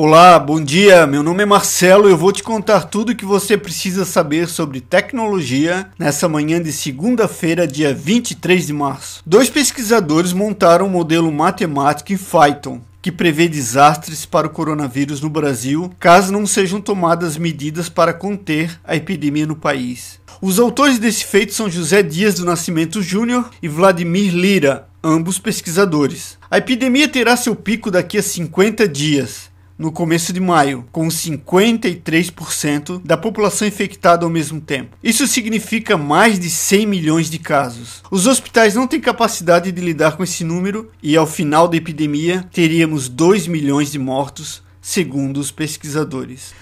Olá, bom dia. Meu nome é Marcelo e eu vou te contar tudo o que você precisa saber sobre tecnologia nessa manhã de segunda-feira, dia 23 de março. Dois pesquisadores montaram um modelo matemático em Python que prevê desastres para o coronavírus no Brasil caso não sejam tomadas medidas para conter a epidemia no país. Os autores desse feito são José Dias do Nascimento Júnior e Vladimir Lira, ambos pesquisadores. A epidemia terá seu pico daqui a 50 dias no começo de maio, com 53% da população infectada ao mesmo tempo. Isso significa mais de 100 milhões de casos. Os hospitais não têm capacidade de lidar com esse número e ao final da epidemia teríamos 2 milhões de mortos, segundo os pesquisadores.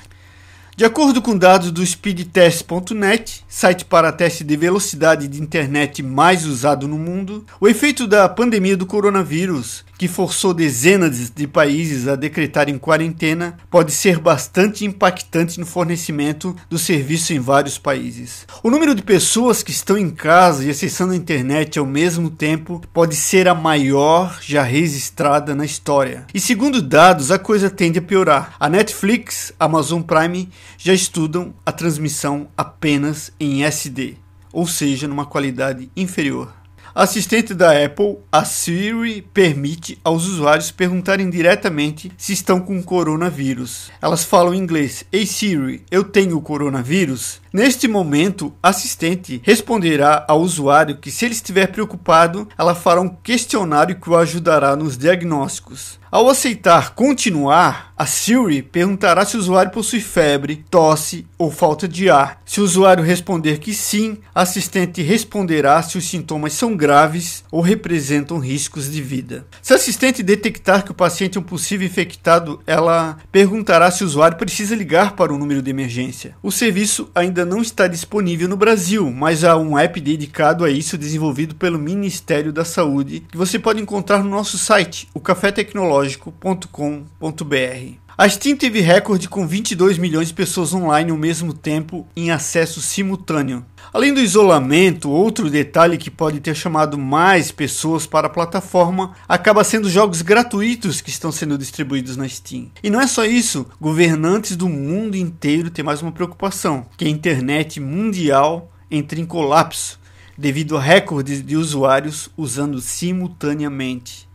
De acordo com dados do speedtest.net, site para teste de velocidade de internet mais usado no mundo, o efeito da pandemia do coronavírus que forçou dezenas de países a decretarem quarentena, pode ser bastante impactante no fornecimento do serviço em vários países. O número de pessoas que estão em casa e acessando a internet ao mesmo tempo pode ser a maior já registrada na história. E segundo dados, a coisa tende a piorar. A Netflix, Amazon Prime já estudam a transmissão apenas em SD, ou seja, numa qualidade inferior. Assistente da Apple, a Siri permite aos usuários perguntarem diretamente se estão com coronavírus. Elas falam em inglês: Ei Siri, eu tenho coronavírus? Neste momento, assistente responderá ao usuário que, se ele estiver preocupado, ela fará um questionário que o ajudará nos diagnósticos. Ao aceitar continuar, a Siri perguntará se o usuário possui febre, tosse ou falta de ar. Se o usuário responder que sim, a assistente responderá se os sintomas são graves ou representam riscos de vida. Se a assistente detectar que o paciente é um possível infectado, ela perguntará se o usuário precisa ligar para o número de emergência. O serviço ainda não está disponível no Brasil, mas há um app dedicado a isso desenvolvido pelo Ministério da Saúde que você pode encontrar no nosso site, o cafetecnologico.com.br. A Steam teve recorde com 22 milhões de pessoas online ao mesmo tempo em acesso simultâneo. Além do isolamento, outro detalhe que pode ter chamado mais pessoas para a plataforma acaba sendo jogos gratuitos que estão sendo distribuídos na Steam. E não é só isso, governantes do mundo inteiro têm mais uma preocupação, que a internet mundial entre em colapso devido a recordes de usuários usando simultaneamente.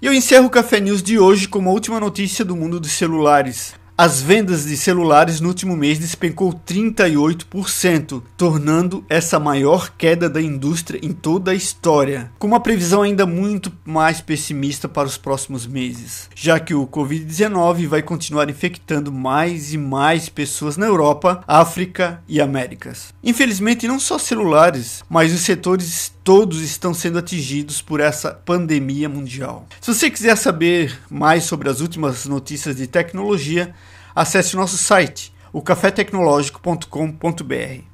E eu encerro o Café News de hoje com uma última notícia do mundo dos celulares. As vendas de celulares no último mês despencou 38%, tornando essa a maior queda da indústria em toda a história, com uma previsão ainda muito mais pessimista para os próximos meses, já que o Covid-19 vai continuar infectando mais e mais pessoas na Europa, África e Américas. Infelizmente, não só celulares, mas os setores todos estão sendo atingidos por essa pandemia mundial. Se você quiser saber mais sobre as últimas notícias de tecnologia, acesse nosso site, o cafetecnologico.com.br.